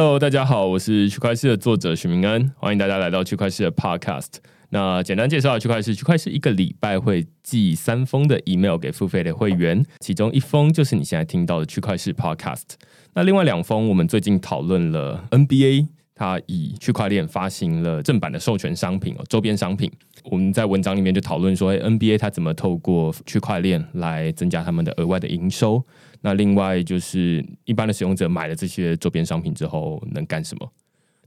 Hello，大家好，我是区块链的作者许明恩，欢迎大家来到区块链的 Podcast。那简单介绍，区块链，区块链一个礼拜会寄三封的 email 给付费的会员，其中一封就是你现在听到的区块链 Podcast。那另外两封，我们最近讨论了 NBA。它以区块链发行了正版的授权商品哦，周边商品。我们在文章里面就讨论说，哎，NBA 它怎么透过区块链来增加他们的额外的营收？那另外就是一般的使用者买了这些周边商品之后能干什么？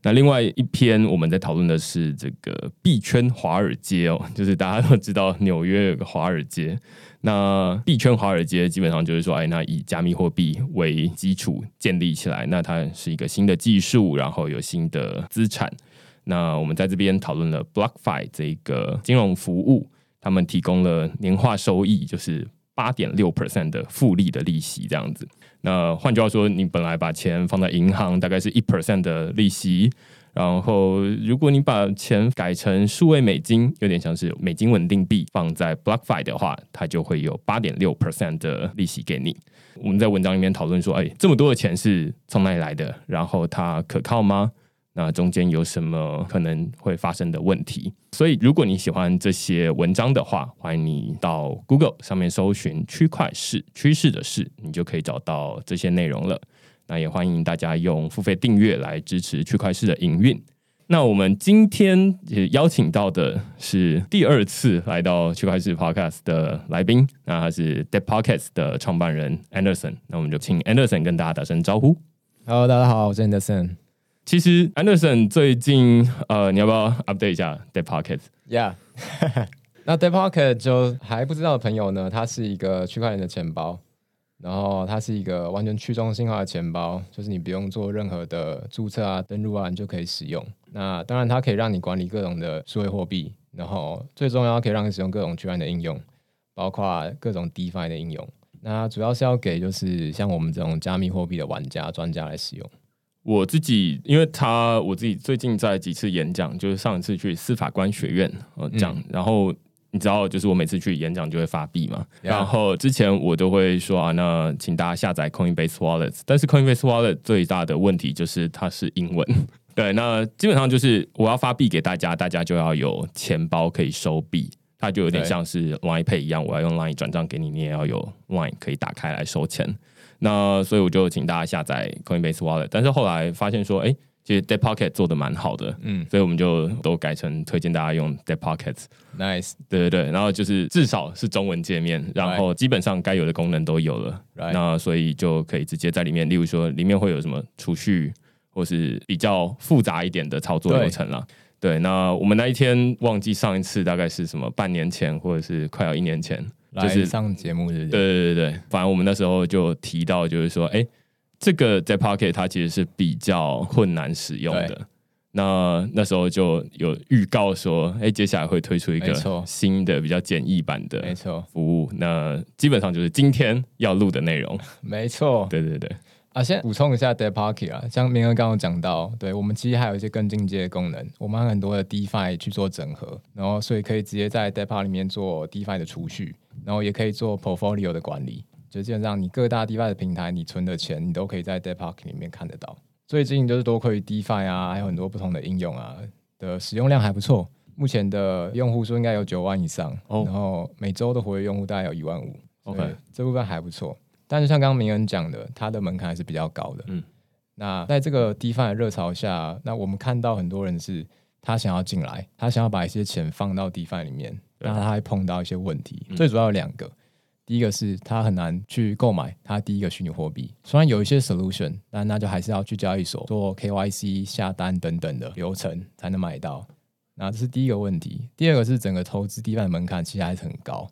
那另外一篇我们在讨论的是这个币圈华尔街哦，就是大家都知道纽约有个华尔街，那币圈华尔街基本上就是说，哎，那以加密货币为基础建立起来，那它是一个新的技术，然后有新的资产。那我们在这边讨论了 BlockFi 这个金融服务，他们提供了年化收益，就是。八点六 percent 的复利的利息这样子，那换句话说，你本来把钱放在银行，大概是一 percent 的利息，然后如果你把钱改成数位美金，有点像是美金稳定币放在 BlockFi 的话，它就会有八点六 percent 的利息给你。我们在文章里面讨论说，哎，这么多的钱是从哪里来的？然后它可靠吗？那中间有什么可能会发生的问题？所以，如果你喜欢这些文章的话，欢迎你到 Google 上面搜寻“区块市趋势的事”，你就可以找到这些内容了。那也欢迎大家用付费订阅来支持区块市的营运。那我们今天也邀请到的是第二次来到区块市 Podcast 的来宾，那他是 Dead Podcast 的创办人 Anderson。那我们就请 Anderson 跟大家打声招呼。Hello，大家好，我是 Anderson。其实，Anderson 最近呃，你要不要 update 一下 DePocket？Yeah，那 DePocket 就还不知道的朋友呢，它是一个区块链的钱包，然后它是一个完全去中心化的钱包，就是你不用做任何的注册啊、登录啊，你就可以使用。那当然，它可以让你管理各种的数位货币，然后最重要可以让你使用各种区块链的应用，包括各种 DeFi 的应用。那主要是要给就是像我们这种加密货币的玩家、专家来使用。我自己，因为他我自己最近在几次演讲，就是上一次去司法官学院呃讲，然后你知道，就是我每次去演讲就会发币嘛，然后之前我都会说啊，那请大家下载 Coinbase Wallet，但是 Coinbase Wallet 最大的问题就是它是英文，对，那基本上就是我要发币给大家，大家就要有钱包可以收币，它就有点像是 Line Pay 一样，我要用 Line 转账给你，你也要有 Line 可以打开来收钱。那所以我就请大家下载 Coinbase Wallet，但是后来发现说，哎，其实 Dead Pocket 做的蛮好的，嗯，所以我们就都改成推荐大家用 Dead Pocket。Nice，对对对，然后就是至少是中文界面，然后基本上该有的功能都有了，那所以就可以直接在里面，例如说里面会有什么储蓄，或是比较复杂一点的操作流程了。对，那我们那一天忘记上一次大概是什么半年前，或者是快要一年前。就是上节目是，对对对对，反正我们那时候就提到，就是说，哎，这个在 Pocket 它其实是比较困难使用的。那那时候就有预告说，哎，接下来会推出一个新的比较简易版的没错服务。那基本上就是今天要录的内容。没错，对对对。啊，先补充一下 Dead Pocket 啊，像明哥刚刚讲到，对我们其实还有一些更进阶的功能，我们很多的 DeFi 去做整合，然后所以可以直接在 Dead Pocket 里面做 DeFi 的储蓄。然后也可以做 portfolio 的管理，就基本上你各大 DeFi 的平台，你存的钱，你都可以在 Depark 里面看得到。最近就是多亏 DeFi 啊，还有很多不同的应用啊的使用量还不错。目前的用户数应该有九万以上，然后每周的活跃用户大概有一万五。OK，这部分还不错。但是像刚刚明恩讲的，它的门槛还是比较高的。嗯，那在这个 DeFi 的热潮下，那我们看到很多人是他想要进来，他想要把一些钱放到 DeFi 里面。那他还碰到一些问题，最主要有两个。第一个是他很难去购买他第一个虚拟货币，虽然有一些 solution，但那就还是要去交易所做 KYC 下单等等的流程才能买到。那这是第一个问题。第二个是整个投资 DeFi 门槛其实还是很高。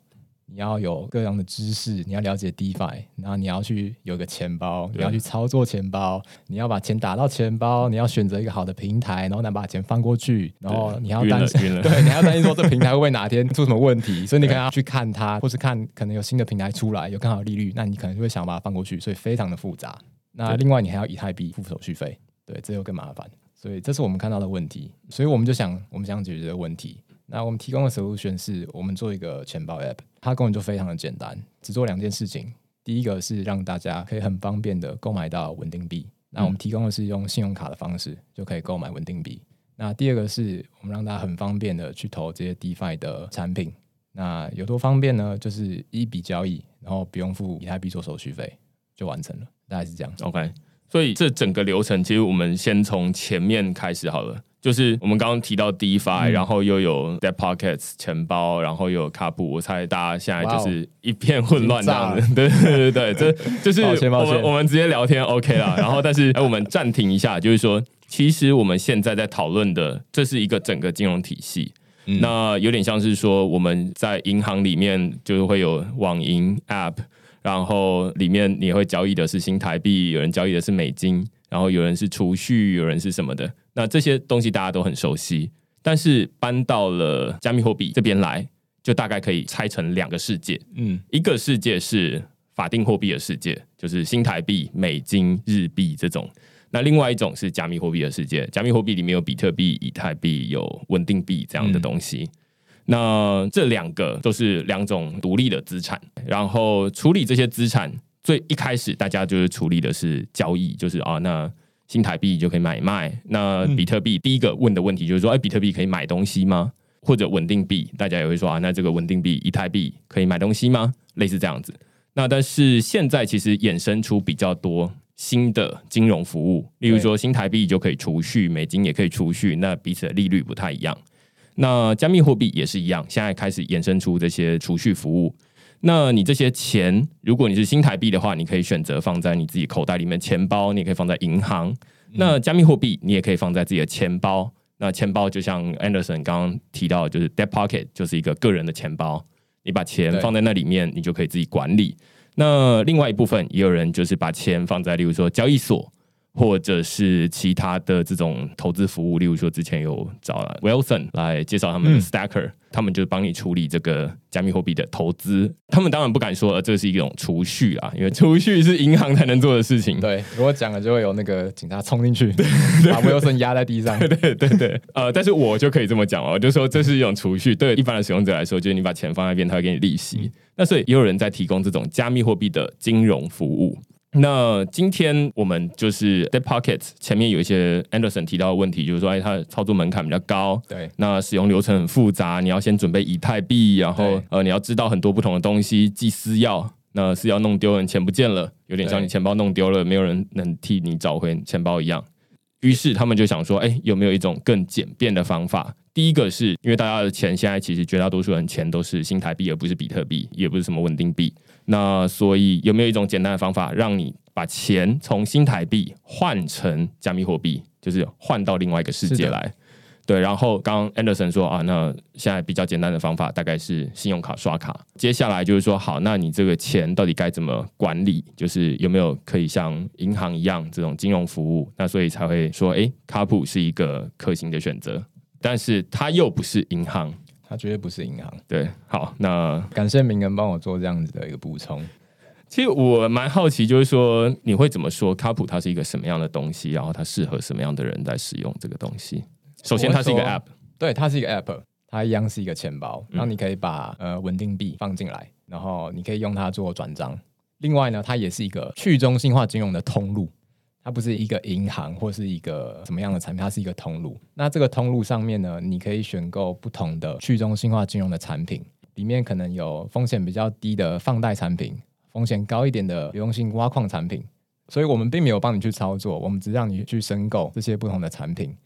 你要有各样的知识，你要了解 DeFi，然后你要去有个钱包，你要去操作钱包，你要把钱打到钱包，你要选择一个好的平台，然后能把钱放过去，然后你要担心，对，你要担心说这平台会不会哪天出什么问题，所以你可能要去看它，或是看可能有新的平台出来，有更好的利率，那你可能就会想把它放过去，所以非常的复杂。那另外你还要以太币付手续费，对，这又更麻烦，所以这是我们看到的问题，所以我们就想，我们想解决这个问题。那我们提供的服务选是我们做一个钱包 app，它功能就非常的简单，只做两件事情。第一个是让大家可以很方便的购买到稳定币，那我们提供的是用信用卡的方式就可以购买稳定币。那第二个是我们让大家很方便的去投这些 DeFi 的产品。那有多方便呢？就是一笔交易，然后不用付以太币做手续费就完成了，大概是这样。OK，所以这整个流程其实我们先从前面开始好了。就是我们刚刚提到 DeFi，然后又有 Debt Pockets 钱包，然后又有卡布，我猜大家现在就是一片混乱这样子。对对对对，这就是我们我们直接聊天 OK 了。然后 但是哎，我们暂停一下，就是说，其实我们现在在讨论的，这是一个整个金融体系。那有点像是说，我们在银行里面就是会有网银 App，然后里面你会交易的是新台币，有人交易的是美金，然后有人是储蓄，有人是什么的。那这些东西大家都很熟悉，但是搬到了加密货币这边来，就大概可以拆成两个世界。嗯，一个世界是法定货币的世界，就是新台币、美金、日币这种。那另外一种是加密货币的世界，加密货币里面有比特币、以太币、有稳定币这样的东西。那这两个都是两种独立的资产，然后处理这些资产，最一开始大家就是处理的是交易，就是啊，那新台币就可以买卖。那比特币第一个问的问题就是说，哎，比特币可以买东西吗？或者稳定币，大家也会说啊，那这个稳定币以太币可以买东西吗？类似这样子。那但是现在其实衍生出比较多。新的金融服务，例如说新台币就可以储蓄，美金也可以储蓄，那彼此的利率不太一样。那加密货币也是一样，现在开始衍生出这些储蓄服务。那你这些钱，如果你是新台币的话，你可以选择放在你自己口袋里面钱包，你也可以放在银行。那加密货币你也可以放在自己的钱包。那钱包就像 Anderson 刚刚提到，就是 Debt Pocket 就是一个个人的钱包，你把钱放在那里面，你就可以自己管理。那另外一部分也有人就是把钱放在，例如说交易所。或者是其他的这种投资服务，例如说之前有找 Wilson 来介绍他们的 Stacker，他们就帮你处理这个加密货币的投资。他们当然不敢说这是一种储蓄啊，因为储蓄是银行才能做的事情。对，如果讲了就会有那个警察冲进去，把 Wilson 压在地上。对对对对，呃，但是我就可以这么讲哦，就说这是一种储蓄。对一般的使用者来说，就是你把钱放在边，他会给你利息。那所以也有人在提供这种加密货币的金融服务。那今天我们就是 Deep Pockets 前面有一些 Anderson 提到的问题，就是说，哎，它的操作门槛比较高，对，那使用流程很复杂，你要先准备以太币，然后呃，你要知道很多不同的东西，寄私钥，那私钥弄丢了，钱不见了，有点像你钱包弄丢了，没有人能替你找回钱包一样。于是他们就想说，哎，有没有一种更简便的方法？第一个是因为大家的钱现在其实绝大多数人钱都是新台币，而不是比特币，也不是什么稳定币。那所以有没有一种简单的方法，让你把钱从新台币换成加密货币，就是换到另外一个世界来？对。然后刚 Anderson 说啊，那现在比较简单的方法大概是信用卡刷卡。接下来就是说，好，那你这个钱到底该怎么管理？就是有没有可以像银行一样这种金融服务？那所以才会说，哎，卡普是一个可行的选择，但是它又不是银行。它绝对不是银行。对，好，那感谢明恩帮我做这样子的一个补充。其实我蛮好奇，就是说你会怎么说卡普它是一个什么样的东西，然后它适合什么样的人在使用这个东西？首先，它是一个 App，对，它是一个 App，它一样是一个钱包，然后你可以把呃稳定币放进来，然后你可以用它做转账。另外呢，它也是一个去中心化金融的通路。它不是一个银行或是一个什么样的产品，它是一个通路。那这个通路上面呢，你可以选购不同的去中心化金融的产品，里面可能有风险比较低的放贷产品，风险高一点的流动性挖矿产品。所以我们并没有帮你去操作，我们只让你去申购这些不同的产品，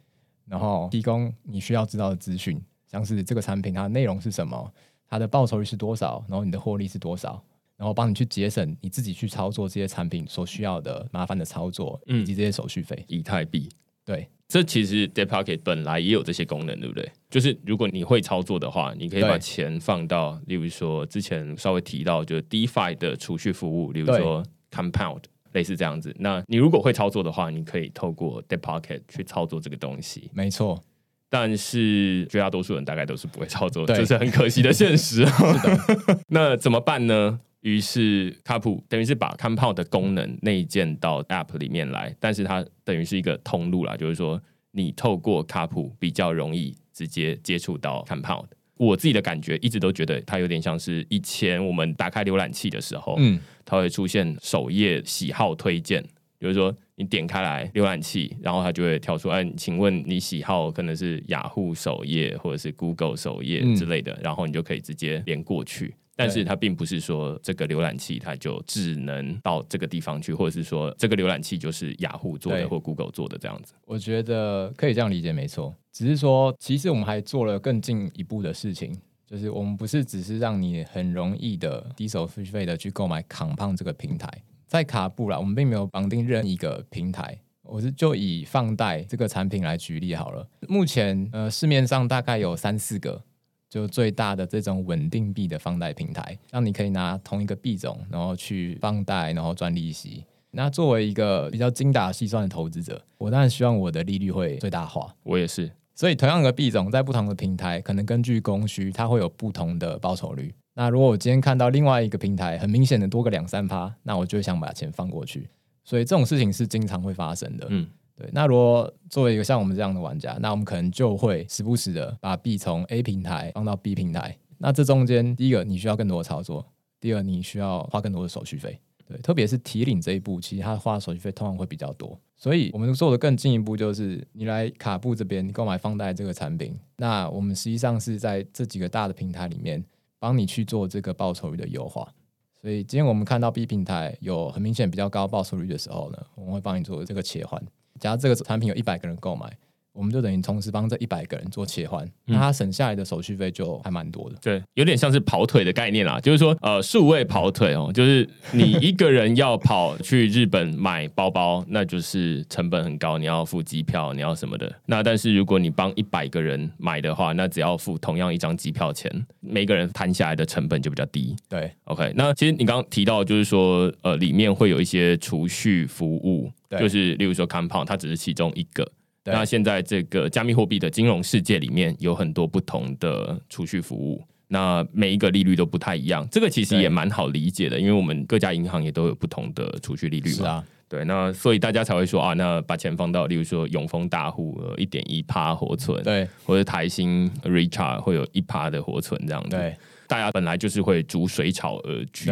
然后提供你需要知道的资讯，像是这个产品它的内容是什么，它的报酬率是多少，然后你的获利是多少。然后帮你去节省你自己去操作这些产品所需要的麻烦的操作，以及这些手续费。以太币，对，这其实 Deep Pocket 本来也有这些功能，对不对？就是如果你会操作的话，你可以把钱放到，例如说之前稍微提到，就是 DeFi 的储蓄服务，例如说 Compound，类似这样子。那你如果会操作的话，你可以透过 Deep Pocket 去操作这个东西。没错，但是绝大多数人大概都是不会操作，这是很可惜的现实。那怎么办呢？于是卡普等于是把 Compound 的功能内建到 App 里面来，但是它等于是一个通路啦，就是说你透过卡普比较容易直接接触到 Compound。我自己的感觉一直都觉得它有点像是以前我们打开浏览器的时候，嗯，它会出现首页喜好推荐。比如说你点开来浏览器，然后它就会跳出，哎，请问你喜好可能是雅虎首页或者是 Google 首页之类的，然后你就可以直接连过去。但是它并不是说这个浏览器它就只能到这个地方去，或者是说这个浏览器就是雅虎做的或 Google 做的这样子。我觉得可以这样理解，没错。只是说，其实我们还做了更进一步的事情，就是我们不是只是让你很容易的低手续费的去购买扛胖这个平台，在卡布啦，我们并没有绑定任一个平台。我是就以放贷这个产品来举例好了。目前呃市面上大概有三四个。就最大的这种稳定币的放贷平台，让你可以拿同一个币种，然后去放贷，然后赚利息。那作为一个比较精打细算的投资者，我当然希望我的利率会最大化。我也是。所以同样的币种，在不同的平台，可能根据供需，它会有不同的报酬率。那如果我今天看到另外一个平台很明显的多个两三趴，那我就想把钱放过去。所以这种事情是经常会发生的。嗯。对，那如果作为一个像我们这样的玩家，那我们可能就会时不时的把币从 A 平台放到 B 平台。那这中间，第一个你需要更多的操作，第二你需要花更多的手续费。对，特别是提领这一步，其实它花的手续费通常会比较多。所以我们做的更进一步，就是你来卡布这边购买放贷这个产品，那我们实际上是在这几个大的平台里面帮你去做这个报酬率的优化。所以今天我们看到 B 平台有很明显比较高报酬率的时候呢，我们会帮你做这个切换。假如这个产品有一百个人购买，我们就等于同时帮这一百个人做切换，那他省下来的手续费就还蛮多的。对，有点像是跑腿的概念啦，就是说，呃，数位跑腿哦，就是你一个人要跑去日本买包包，那就是成本很高，你要付机票，你要什么的。那但是如果你帮一百个人买的话，那只要付同样一张机票钱，每个人摊下来的成本就比较低。对，OK。那其实你刚刚提到，就是说，呃，里面会有一些储蓄服务。就是例如说，Compound 它只是其中一个。那现在这个加密货币的金融世界里面有很多不同的储蓄服务，那每一个利率都不太一样。这个其实也蛮好理解的，因为我们各家银行也都有不同的储蓄利率嘛。对，那所以大家才会说啊，那把钱放到例如说永丰大户一点一趴活存，对，或者台新 Richard 会有一趴的活存这样子。对，大家本来就是会逐水草而居。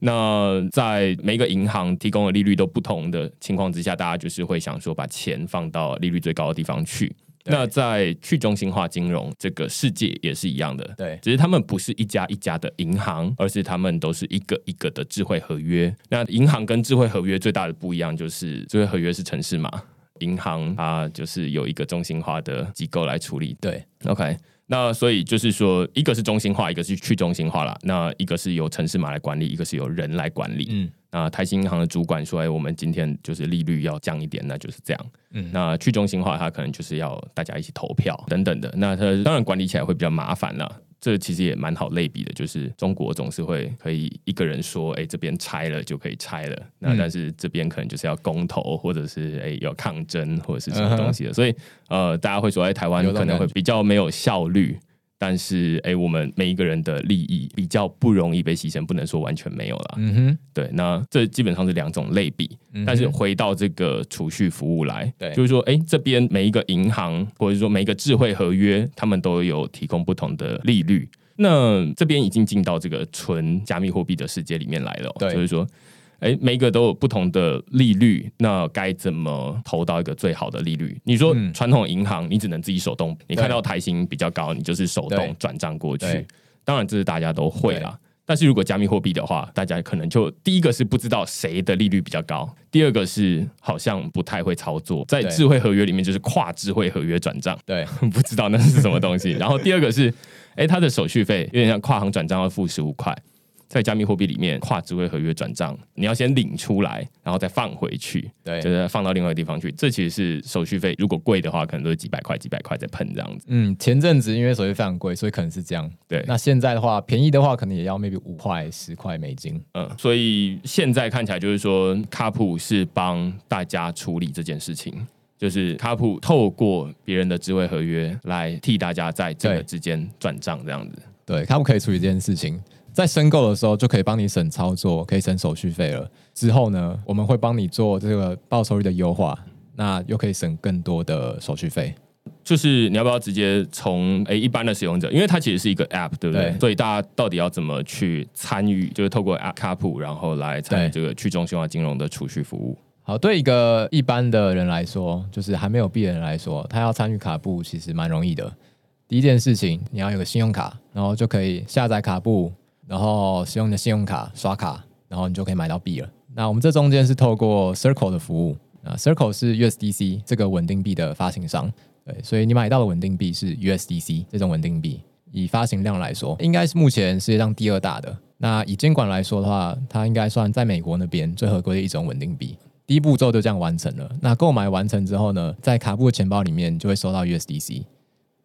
那在每个银行提供的利率都不同的情况之下，大家就是会想说把钱放到利率最高的地方去。那在去中心化金融这个世界也是一样的，对，只是他们不是一家一家的银行，而是他们都是一个一个的智慧合约。那银行跟智慧合约最大的不一样就是，智慧合约是城市嘛，银行它就是有一个中心化的机构来处理。对，OK。那所以就是说，一个是中心化，一个是去中心化了。那一个是由城市码来管理，一个是由人来管理。嗯，那台新银行的主管说：“哎，我们今天就是利率要降一点，那就是这样。”嗯，那去中心化，它可能就是要大家一起投票等等的。那它当然管理起来会比较麻烦了。这其实也蛮好类比的，就是中国总是会可以一个人说，哎，这边拆了就可以拆了，那但是这边可能就是要公投，或者是哎要抗争或者是什么东西的，所以呃，大家会说，哎，台湾可能会比较没有效率。但是，哎，我们每一个人的利益比较不容易被牺牲，不能说完全没有了。嗯哼，对，那这基本上是两种类比。但是回到这个储蓄服务来，对，就是说，哎，这边每一个银行或者说每一个智慧合约，他们都有提供不同的利率。那这边已经进到这个纯加密货币的世界里面来了，就是说。哎，每个都有不同的利率，那该怎么投到一个最好的利率？你说传统银行，你只能自己手动，你看到台型比较高，你就是手动转账过去。当然，这是大家都会啦。但是如果加密货币的话，大家可能就第一个是不知道谁的利率比较高，第二个是好像不太会操作，在智慧合约里面就是跨智慧合约转账，对，不知道那是什么东西。然后第二个是，哎，它的手续费有点像跨行转账要付十五块。在加密货币里面，跨智慧合约转账，你要先领出来，然后再放回去，对，就是放到另外一个地方去。这其实是手续费，如果贵的话，可能都是几百块、几百块在喷这样子。嗯，前阵子因为手续费很贵，所以可能是这样。对，那现在的话，便宜的话，可能也要 maybe 五块、十块美金。嗯，所以现在看起来就是说，卡普是帮大家处理这件事情，就是卡普透过别人的智慧合约来替大家在这个之间转账这样子。对，卡普可以处理这件事情。在申购的时候就可以帮你省操作，可以省手续费了。之后呢，我们会帮你做这个报酬率的优化，那又可以省更多的手续费。就是你要不要直接从诶一般的使用者，因为它其实是一个 App，对不对？所以大家到底要怎么去参与？就是透过 App 卡普，然后来参与这个去中心化金融的储蓄服务。好，对一个一般的人来说，就是还没有币的人来说，他要参与卡布其实蛮容易的。第一件事情，你要有个信用卡，然后就可以下载卡布，然后使用你的信用卡刷卡，然后你就可以买到币了。那我们这中间是透过 Circle 的服务啊，Circle 是 USDC 这个稳定币的发行商，对，所以你买到的稳定币是 USDC 这种稳定币。以发行量来说，应该是目前世界上第二大的。那以监管来说的话，它应该算在美国那边最合规的一种稳定币。第一步骤就这样完成了。那购买完成之后呢，在卡布的钱包里面就会收到 USDC。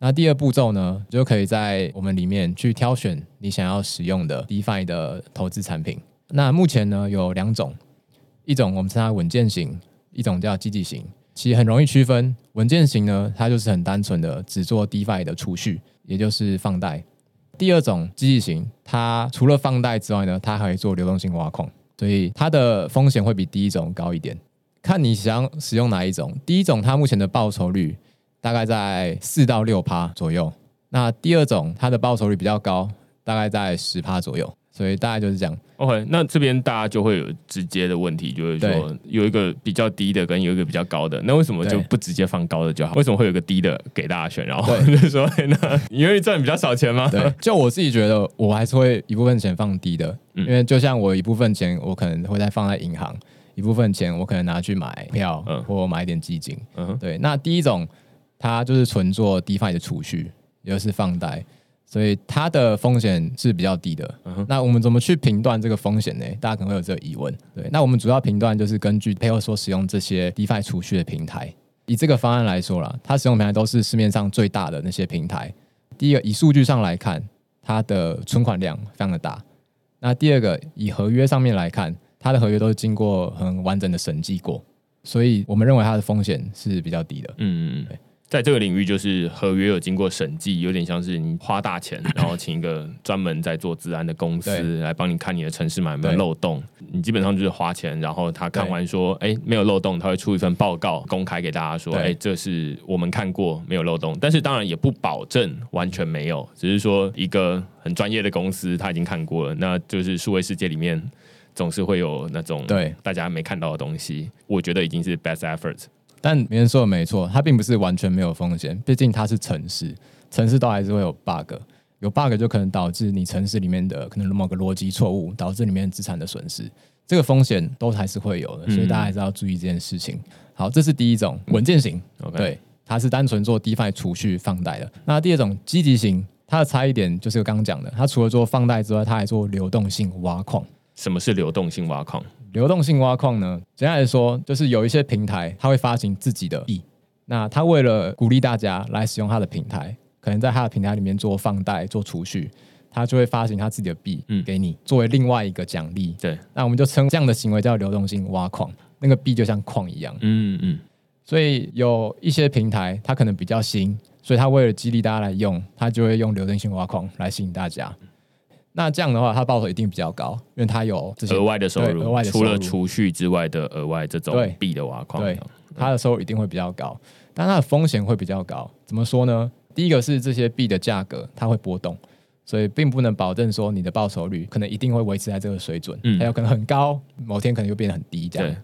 那第二步骤呢，就可以在我们里面去挑选你想要使用的 DeFi 的投资产品。那目前呢有两种，一种我们称它稳健型，一种叫积极型。其实很容易区分，稳健型呢，它就是很单纯的只做 DeFi 的储蓄，也就是放贷。第二种积极型，它除了放贷之外呢，它还会做流动性挖矿。所以它的风险会比第一种高一点，看你想使用哪一种。第一种它目前的报酬率大概在四到六趴左右，那第二种它的报酬率比较高，大概在十趴左右。所以大概就是这样。OK，那这边大家就会有直接的问题，就是说有一个比较低的跟有一个比较高的，那为什么就不直接放高的就好？为什么会有个低的给大家选？然后 就是说，那因为赚比较少钱吗？对，就我自己觉得，我还是会一部分钱放低的，因为就像我一部分钱，我可能会再放在银行，一部分钱我可能拿去买票，嗯或买一点基金。嗯，对。那第一种，它就是纯做 DeFi 的储蓄，也就是放贷。所以它的风险是比较低的。那我们怎么去评断这个风险呢？大家可能会有这个疑问。对，那我们主要评断就是根据背后所使用这些 DeFi 储蓄的平台。以这个方案来说啦，它使用平台都是市面上最大的那些平台。第一个，以数据上来看，它的存款量非常的大。那第二个，以合约上面来看，它的合约都是经过很完整的审计过，所以我们认为它的风险是比较低的。嗯嗯嗯。在这个领域，就是合约有经过审计，有点像是你花大钱，然后请一个专门在做治安的公司来帮你看你的城市码有没有漏洞。你基本上就是花钱，然后他看完说，哎，没有漏洞，他会出一份报告公开给大家说，哎，这是我们看过没有漏洞。但是当然也不保证完全没有，只是说一个很专业的公司他已经看过了，那就是数位世界里面总是会有那种对大家没看到的东西。我觉得已经是 best efforts。但别人说的没错，它并不是完全没有风险，毕竟它是城市，城市都还是会有 bug，有 bug 就可能导致你城市里面的可能某个逻辑错误，导致里面资产的损失，这个风险都还是会有的，所以大家还是要注意这件事情。好，这是第一种稳健型，对，它是单纯做 DeFi 储蓄放贷的。那第二种积极型，它的差异点就是刚刚讲的，它除了做放贷之外，它还做流动性挖矿。什么是流动性挖矿？流动性挖矿呢？简单来说，就是有一些平台，它会发行自己的币。那它为了鼓励大家来使用它的平台，可能在它的平台里面做放贷、做储蓄，它就会发行它自己的币嗯给你，作为另外一个奖励。对，那我们就称这样的行为叫流动性挖矿。那个币就像矿一样。嗯嗯。所以有一些平台，它可能比较新，所以它为了激励大家来用，它就会用流动性挖矿来吸引大家。那这样的话，它报酬一定比较高，因为它有这些额外的收入，额外的除了储蓄之外的额外这种币的挖矿，对它的收入一定会比较高，但它的风险会比较高。怎么说呢？第一个是这些币的价格它会波动，所以并不能保证说你的报酬率可能一定会维持在这个水准，嗯，还有可能很高，某天可能又变得很低这样。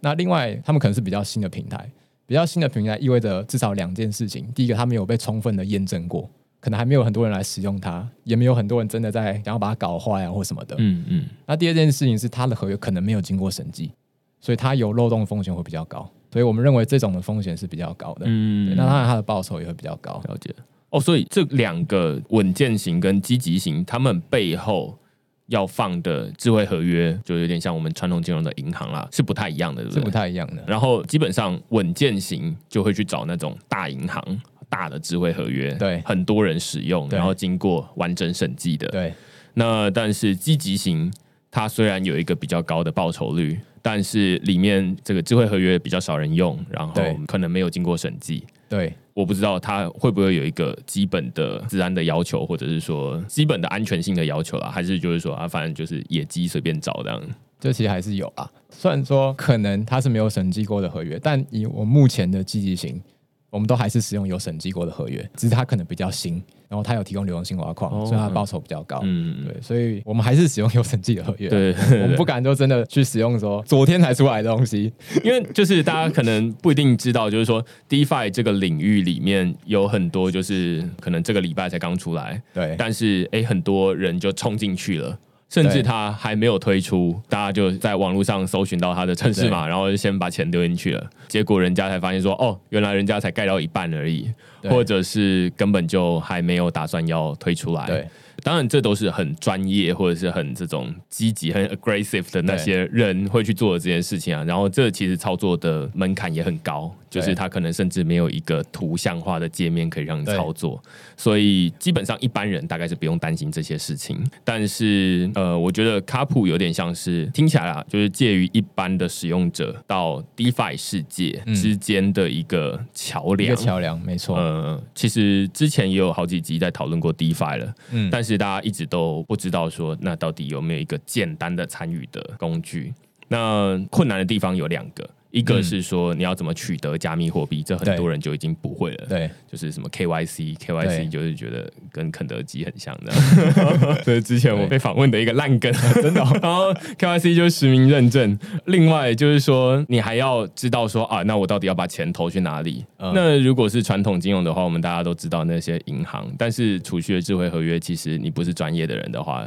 那另外，他们可能是比较新的平台，比较新的平台意味着至少两件事情：第一个，它没有被充分的验证过。可能还没有很多人来使用它，也没有很多人真的在想要把它搞坏啊或什么的。嗯嗯。那第二件事情是，它的合约可能没有经过审计，所以它有漏洞风险会比较高。所以我们认为这种的风险是比较高的。嗯。那当然，它的报酬也会比较高。了解。哦，所以这两个稳健型跟积极型，他们背后要放的智慧合约，就有点像我们传统金融的银行啦，是不太一样的，对不对？是不太一样的。然后基本上稳健型就会去找那种大银行。大的智慧合约，对很多人使用，然后经过完整审计的，对。那但是积极型，它虽然有一个比较高的报酬率，但是里面这个智慧合约比较少人用，然后可能没有经过审计。对，我不知道它会不会有一个基本的治安的要求，或者是说基本的安全性的要求啦，还是就是说啊，反正就是野鸡随便找这样。这其实还是有啊，虽然说可能它是没有审计过的合约，但以我目前的积极型。我们都还是使用有审计过的合约，只是它可能比较新，然后它有提供流动性挖矿，所以它的报酬比较高。嗯，对，所以我们还是使用有审计的合约。对，我们不敢就真的去使用说昨天才出来的东西，因为就是大家可能不一定知道，就是说 DeFi 这个领域里面有很多就是可能这个礼拜才刚出来，对，但是哎，很多人就冲进去了。甚至他还没有推出，大家就在网络上搜寻到他的城市码，然后就先把钱丢进去了。结果人家才发现说，哦，原来人家才盖到一半而已，或者是根本就还没有打算要推出来。当然，这都是很专业或者是很这种积极、很 aggressive 的那些人会去做的这件事情啊。然后，这其实操作的门槛也很高，就是他可能甚至没有一个图像化的界面可以让你操作。所以，基本上一般人大概是不用担心这些事情。但是，呃，我觉得卡普有点像是听起来啊，就是介于一般的使用者到 DeFi 世界之间的一个桥梁。一个桥梁，没错。呃，其实之前也有好几集在讨论过 DeFi 了，嗯，但是。大家一直都不知道说，那到底有没有一个简单的参与的工具？那困难的地方有两个。一个是说你要怎么取得加密货币，这很多人就已经不会了。对，就是什么 KYC，KYC 就是觉得跟肯德基很像的。这是之前我被访问的一个烂梗，真的。然后 KYC 就是实名认证。另外就是说，你还要知道说啊，那我到底要把钱投去哪里？那如果是传统金融的话，我们大家都知道那些银行。但是储蓄的智慧合约，其实你不是专业的人的话。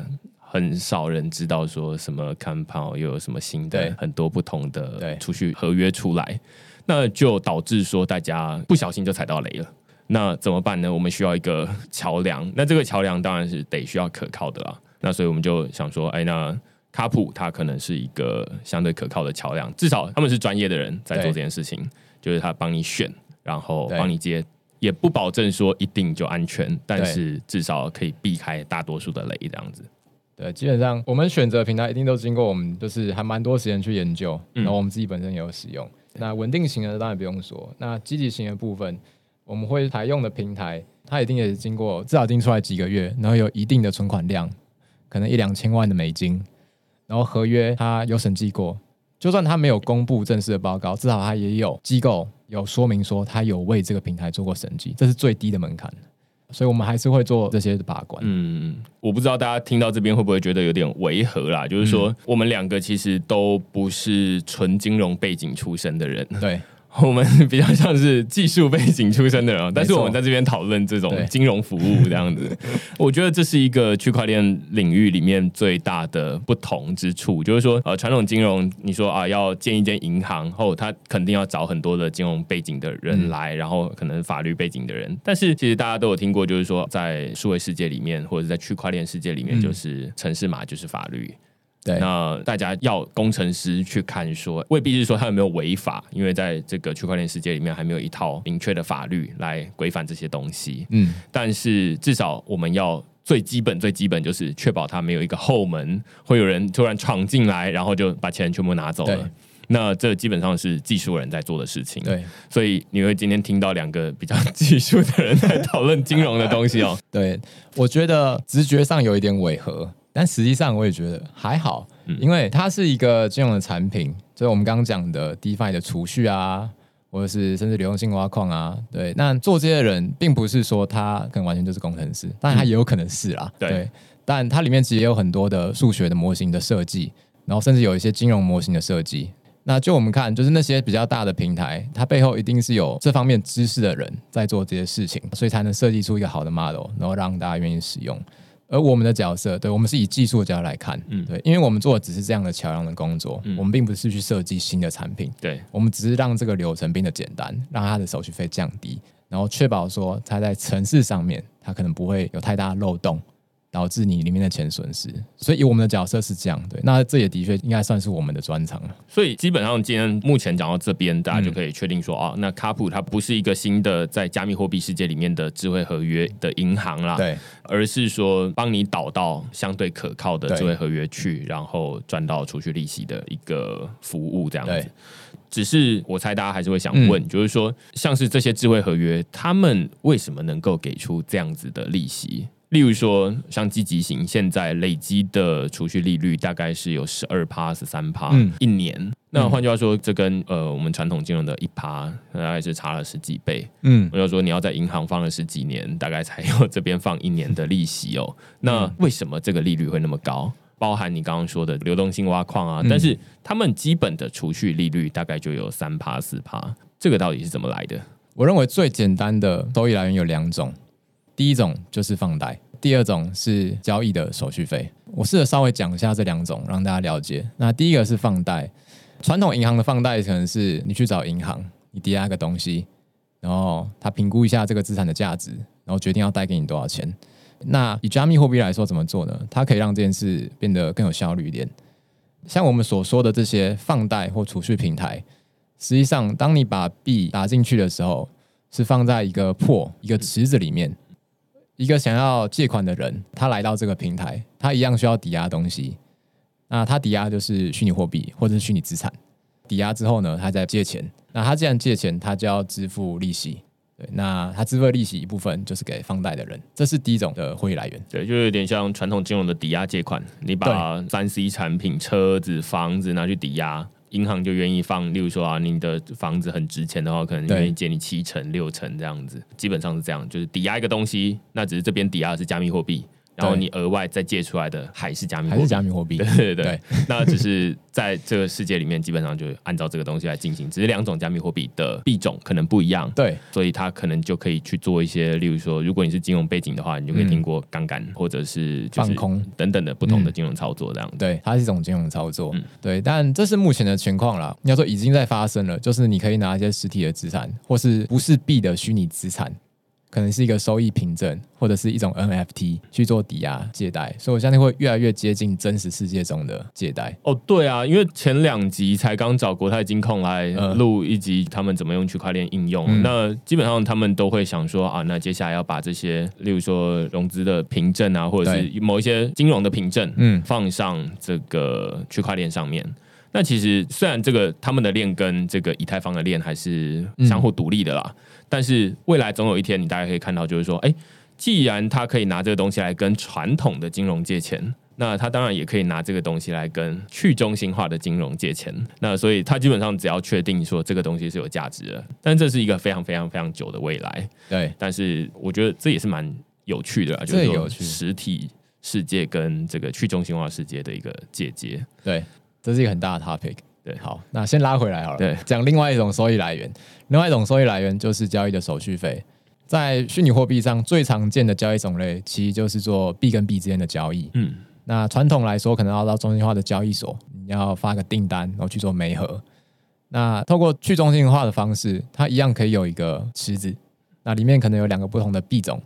很少人知道说什么 Compound 又有什么新的很多不同的储蓄合约出来，那就导致说大家不小心就踩到雷了。那怎么办呢？我们需要一个桥梁。那这个桥梁当然是得需要可靠的啦。那所以我们就想说，哎，那卡普它可能是一个相对可靠的桥梁，至少他们是专业的人在做这件事情，就是他帮你选，然后帮你接，也不保证说一定就安全，但是至少可以避开大多数的雷这样子。对，基本上我们选择平台一定都经过我们就是还蛮多时间去研究，然后我们自己本身也有使用。那稳定型的当然不用说，那积极型的部分，我们会采用的平台，它一定也是经过至少定出来几个月，然后有一定的存款量，可能一两千万的美金，然后合约它有审计过，就算它没有公布正式的报告，至少它也有机构有说明说它有为这个平台做过审计，这是最低的门槛。所以我们还是会做这些把关。嗯，我不知道大家听到这边会不会觉得有点违和啦？就是说，我们两个其实都不是纯金融背景出身的人。对。我们比较像是技术背景出身的人，但是我们在这边讨论这种金融服务这样子，我觉得这是一个区块链领域里面最大的不同之处，就是说，呃，传统金融你说啊，要建一间银行后，他肯定要找很多的金融背景的人来，然后可能法律背景的人，但是其实大家都有听过，就是说，在数位世界里面，或者在区块链世界里面，就是城市码就是法律。对，那大家要工程师去看，说未必是说他有没有违法，因为在这个区块链世界里面还没有一套明确的法律来规范这些东西。嗯，但是至少我们要最基本、最基本就是确保它没有一个后门，会有人突然闯进来，然后就把钱全部拿走了。那这基本上是技术人在做的事情。对，所以你会今天听到两个比较技术的人在讨论金融的东西哦。对，我觉得直觉上有一点违和。但实际上，我也觉得还好，因为它是一个金融的产品，就是我们刚刚讲的 DeFi 的储蓄啊，或者是甚至流动性挖矿啊，对。那做这些人，并不是说他可能完全就是工程师，但他也有可能是啦，对。但它里面其实也有很多的数学的模型的设计，然后甚至有一些金融模型的设计。那就我们看，就是那些比较大的平台，它背后一定是有这方面知识的人在做这些事情，所以才能设计出一个好的 model，然后让大家愿意使用。而我们的角色，对我们是以技术角度来看，嗯，对，因为我们做的只是这样的桥梁的工作，我们并不是去设计新的产品，对，我们只是让这个流程变得简单，让它的手续费降低，然后确保说它在城市上面，它可能不会有太大的漏洞。导致你里面的钱损失，所以以我们的角色是这样，对，那这也的确应该算是我们的专长了。所以基本上今天目前讲到这边，大家就可以确定说，啊，那卡普它不是一个新的在加密货币世界里面的智慧合约的银行啦，对，而是说帮你导到相对可靠的智慧合约去，然后赚到储蓄利息的一个服务这样子。只是我猜大家还是会想问，就是说，像是这些智慧合约，他们为什么能够给出这样子的利息？例如说，像积极型，现在累积的储蓄利率大概是有十二趴、十三趴，一年。那换句话说，这跟呃我们传统金融的一趴大概是差了十几倍。嗯，我就说你要在银行放了十几年，大概才有这边放一年的利息哦。那为什么这个利率会那么高？包含你刚刚说的流动性挖矿啊，但是他们基本的储蓄利率大概就有三趴、四趴，这个到底是怎么来的？我认为最简单的收益来源有两种。第一种就是放贷，第二种是交易的手续费。我试着稍微讲一下这两种，让大家了解。那第一个是放贷，传统银行的放贷可能是你去找银行，你抵押个东西，然后他评估一下这个资产的价值，然后决定要贷给你多少钱。那以加密货币来说，怎么做呢？它可以让这件事变得更有效率一点。像我们所说的这些放贷或储蓄平台，实际上当你把币打进去的时候，是放在一个破一个池子里面。一个想要借款的人，他来到这个平台，他一样需要抵押东西。那他抵押就是虚拟货币或者是虚拟资产。抵押之后呢，他再借钱。那他既然借钱，他就要支付利息。对，那他支付利息一部分就是给放贷的人。这是第一种的获利来源。对，就有点像传统金融的抵押借款，你把三 C 产品、车子、房子拿去抵押。银行就愿意放，例如说啊，你的房子很值钱的话，可能愿意借你七成、六成这样子，基本上是这样，就是抵押一个东西，那只是这边抵押的是加密货币。然后你额外再借出来的还是加密，还是加密货币？对对对，那只是在这个世界里面，基本上就按照这个东西来进行，只是两种加密货币的币种可能不一样。对，所以它可能就可以去做一些，例如说，如果你是金融背景的话，你就可以听过杠杆或者是放空等等的不同的金融操作这样。对，它是一种金融操作。对，但这是目前的情况了。你要说已经在发生了，就是你可以拿一些实体的资产，或是不是币的虚拟资产。可能是一个收益凭证，或者是一种 NFT 去做抵押借贷，所以我相信会越来越接近真实世界中的借贷。哦，对啊，因为前两集才刚找国泰金控来录一集，他们怎么用区块链应用，那基本上他们都会想说啊，那接下来要把这些，例如说融资的凭证啊，或者是某一些金融的凭证，嗯，放上这个区块链上面。那其实虽然这个他们的链跟这个以太坊的链还是相互独立的啦，但是未来总有一天，你大概可以看到，就是说，哎，既然他可以拿这个东西来跟传统的金融借钱，那他当然也可以拿这个东西来跟去中心化的金融借钱。那所以，他基本上只要确定说这个东西是有价值的，但这是一个非常非常非常久的未来。对，但是我觉得这也是蛮有趣的，就是说实体世界跟这个去中心化世界的一个借接。对。这是一个很大的 topic，对，好，那先拉回来好了，对，讲另外一种收益来源，另外一种收益来源就是交易的手续费，在虚拟货币上最常见的交易种类，其实就是做币跟币之间的交易，嗯，那传统来说，可能要到中心化的交易所，你要发个订单，然后去做媒合，那透过去中心化的方式，它一样可以有一个池子，那里面可能有两个不同的币种，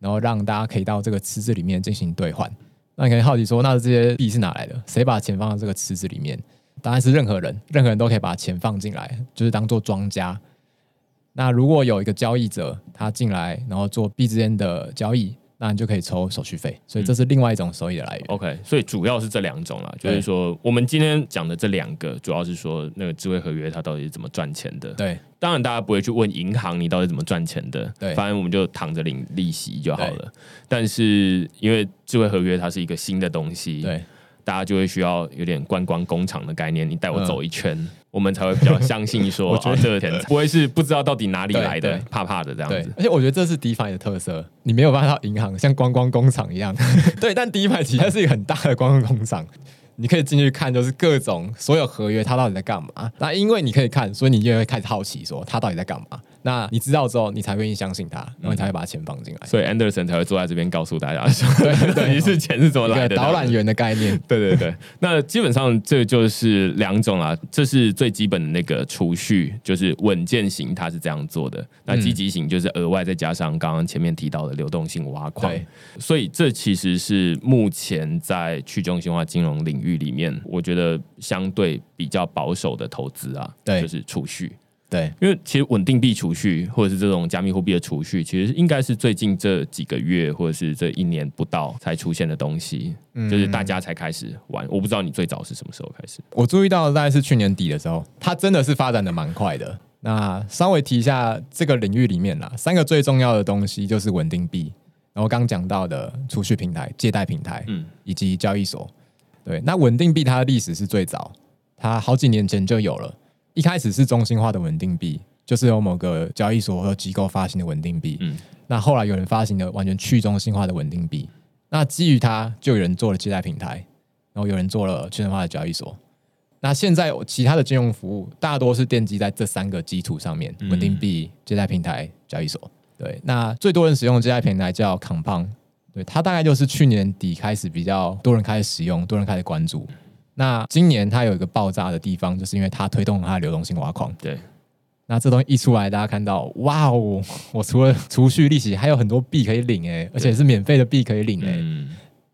然后让大家可以到这个池子里面进行兑换。那你可能好奇说，那这些币是哪来的？谁把钱放到这个池子里面？当然是任何人，任何人都可以把钱放进来，就是当做庄家。那如果有一个交易者，他进来，然后做币之间的交易。那你就可以抽手续费，所以这是另外一种收益的来源。OK，所以主要是这两种啦，就是说我们今天讲的这两个，主要是说那个智慧合约它到底是怎么赚钱的。对，当然大家不会去问银行你到底怎么赚钱的，对，反正我们就躺着领利息就好了。但是因为智慧合约它是一个新的东西，对。大家就会需要有点观光工厂的概念，你带我走一圈，我们才会比较相信说，哦，这个钱不会是不知道到底哪里来的，怕怕的这样子。而且我觉得这是 DeFi 的特色，你没有办法到银行像观光工厂一样，对，但 DeFi 其实是一个很大的观光工厂。你可以进去看，就是各种所有合约，它到底在干嘛？那因为你可以看，所以你就会开始好奇，说它到底在干嘛？那你知道之后，你才愿意相信他，然后你才会把钱放进来。所以 Anderson 才会坐在这边告诉大家，对，等于 是钱是怎么来的？导览员的概念。对对对。那基本上这就是两种啊，这是最基本的那个储蓄，就是稳健型，它是这样做的。那积极型就是额外再加上刚刚前面提到的流动性挖矿。所以这其实是目前在去中心化金融领域里面，我觉得相对比较保守的投资啊，对，就是储蓄。对，因为其实稳定币储蓄或者是这种加密货币的储蓄，其实应该是最近这几个月或者是这一年不到才出现的东西，就是大家才开始玩。我不知道你最早是什么时候开始？我注意到大概是去年底的时候，它真的是发展的蛮快的。那稍微提一下这个领域里面啦，三个最重要的东西就是稳定币，然后刚讲到的储蓄平台、借贷平台，嗯，以及交易所。对，那稳定币它的历史是最早，它好几年前就有了。一开始是中心化的稳定币，就是由某个交易所和机构发行的稳定币。嗯，那后来有人发行的完全去中心化的稳定币，那基于它就有人做了借贷平台，然后有人做了去中心化的交易所。那现在其他的金融服务大多是奠基在这三个基础上面：稳定币、借贷平台、交易所。对，那最多人使用的借贷平台叫 Compound。对，它大概就是去年底开始比较多人开始使用，多人开始关注。那今年它有一个爆炸的地方，就是因为它推动了它的流动性挖矿。对，那这东西一出来，大家看到，哇哦，我除了储蓄利息，还有很多币可以领哎，而且是免费的币可以领哎。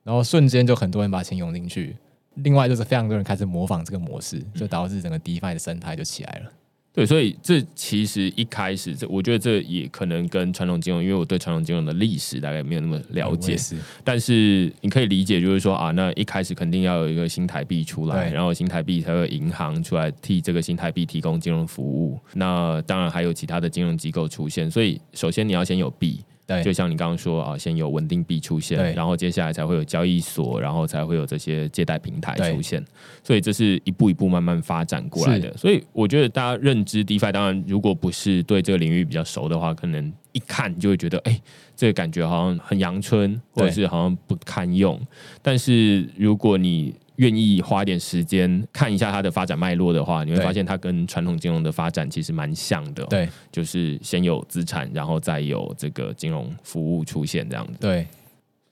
然后瞬间就很多人把钱涌进去，另外就是非常多人开始模仿这个模式，就导致整个 DeFi 的生态就起来了。对，所以这其实一开始，这我觉得这也可能跟传统金融，因为我对传统金融的历史大概没有那么了解，但是你可以理解，就是说啊，那一开始肯定要有一个新台币出来，然后新台币才会银行出来替这个新台币提供金融服务，那当然还有其他的金融机构出现，所以首先你要先有币。对，就像你刚刚说啊，先有稳定币出现，然后接下来才会有交易所，然后才会有这些借贷平台出现，所以这是一步一步慢慢发展过来的。所以我觉得大家认知 DeFi，当然如果不是对这个领域比较熟的话，可能一看就会觉得，哎，这个感觉好像很阳春，或者是好像不堪用。但是如果你愿意花一点时间看一下它的发展脉络的话，你会发现它跟传统金融的发展其实蛮像的。对，就是先有资产，然后再有这个金融服务出现这样子。对，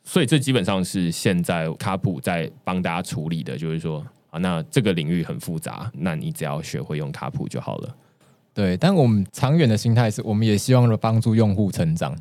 所以这基本上是现在卡普在帮大家处理的，就是说啊，那这个领域很复杂，那你只要学会用卡普就好了。对，但我们长远的心态是，我们也希望说帮助用户成长，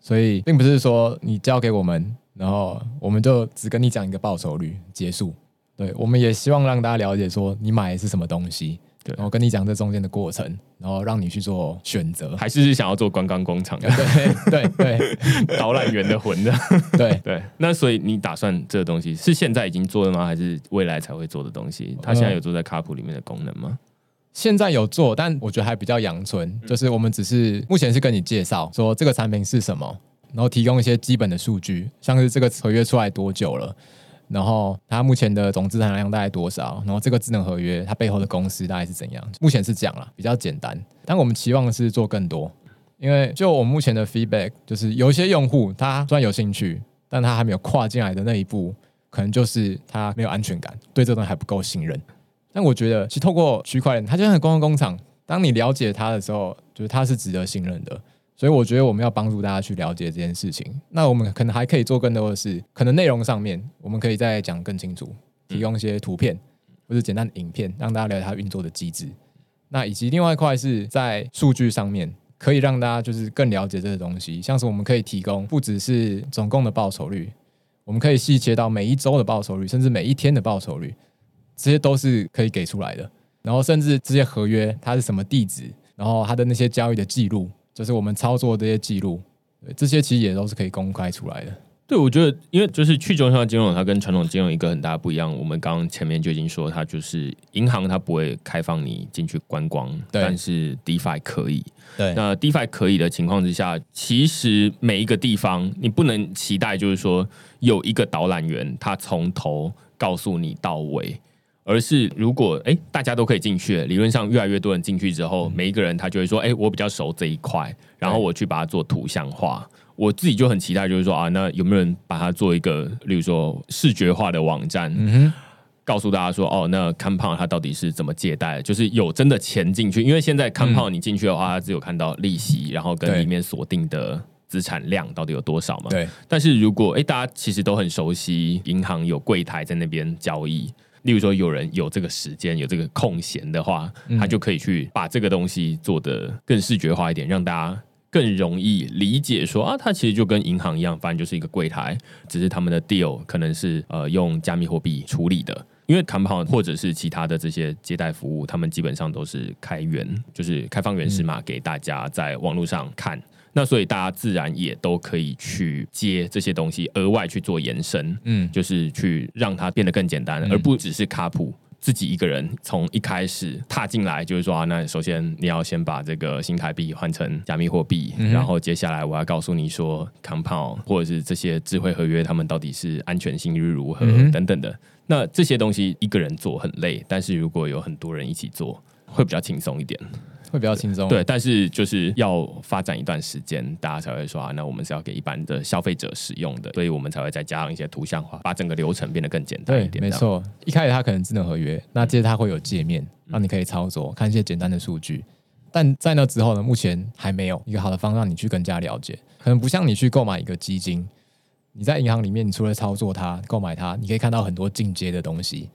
所以并不是说你交给我们，然后我们就只跟你讲一个报酬率结束。对，我们也希望让大家了解说你买的是什么东西，对，然后跟你讲这中间的过程，然后让你去做选择，还是想要做观光工厂？对对对，导览员的魂的，对 对。那所以你打算这个东西是现在已经做的吗？还是未来才会做的东西？它现在有做在卡普里面的功能吗？现在有做，但我觉得还比较阳春，就是我们只是目前是跟你介绍说这个产品是什么，然后提供一些基本的数据，像是这个合约出来多久了。然后它目前的总资产量大概多少？然后这个智能合约它背后的公司大概是怎样？目前是讲了比较简单，但我们期望的是做更多。因为就我目前的 feedback，就是有一些用户他虽然有兴趣，但他还没有跨进来的那一步，可能就是他没有安全感，对这东西还不够信任。但我觉得，其实透过区块链，它就像公共工厂，当你了解它的时候，就是它是值得信任的。所以我觉得我们要帮助大家去了解这件事情。那我们可能还可以做更多的事，可能内容上面我们可以再讲更清楚，提供一些图片或者简单的影片，让大家了解它运作的机制。那以及另外一块是在数据上面，可以让大家就是更了解这个东西。像是我们可以提供不只是总共的报酬率，我们可以细切到每一周的报酬率，甚至每一天的报酬率，这些都是可以给出来的。然后甚至这些合约它是什么地址，然后它的那些交易的记录。就是我们操作这些记录，这些其实也都是可以公开出来的。对，我觉得，因为就是去中心化金融，它跟传统金融一个很大不一样。我们刚刚前面就已经说，它就是银行它不会开放你进去观光，但是 DeFi 可以。对，那 DeFi 可以的情况之下，其实每一个地方你不能期待，就是说有一个导览员，他从头告诉你到尾。而是如果哎，大家都可以进去，理论上越来越多人进去之后，每一个人他就会说，哎，我比较熟这一块，然后我去把它做图像化。我自己就很期待，就是说啊，那有没有人把它做一个，例如说视觉化的网站，告诉大家说，哦，那 Compound 它到底是怎么借贷？就是有真的钱进去，因为现在 Compound 你进去的话，它只有看到利息，然后跟里面锁定的资产量到底有多少嘛？对。但是如果哎，大家其实都很熟悉，银行有柜台在那边交易。例如说，有人有这个时间、有这个空闲的话，他就可以去把这个东西做得更视觉化一点，让大家更容易理解。说啊，它其实就跟银行一样，反正就是一个柜台，只是他们的 deal 可能是呃用加密货币处理的。因为 Compound 或者是其他的这些接待服务，他们基本上都是开源，就是开放源码给大家在网络上看。那所以大家自然也都可以去接这些东西，额外去做延伸，嗯，就是去让它变得更简单，而不只是卡普自己一个人从一开始踏进来，就是说啊，那首先你要先把这个新台币换成加密货币，然后接下来我要告诉你说，Compound 或者是这些智慧合约，他们到底是安全性率如何等等的。那这些东西一个人做很累，但是如果有很多人一起做，会比较轻松一点。会比较轻松，对，但是就是要发展一段时间，大家才会说啊，那我们是要给一般的消费者使用的，所以我们才会再加上一些图像化，把整个流程变得更简单一点。没错，一开始它可能智能合约，那接着它会有界面，让你可以操作，看一些简单的数据。但在那之后呢，目前还没有一个好的方让你去更加了解。可能不像你去购买一个基金，你在银行里面，你除了操作它、购买它，你可以看到很多进阶的东西。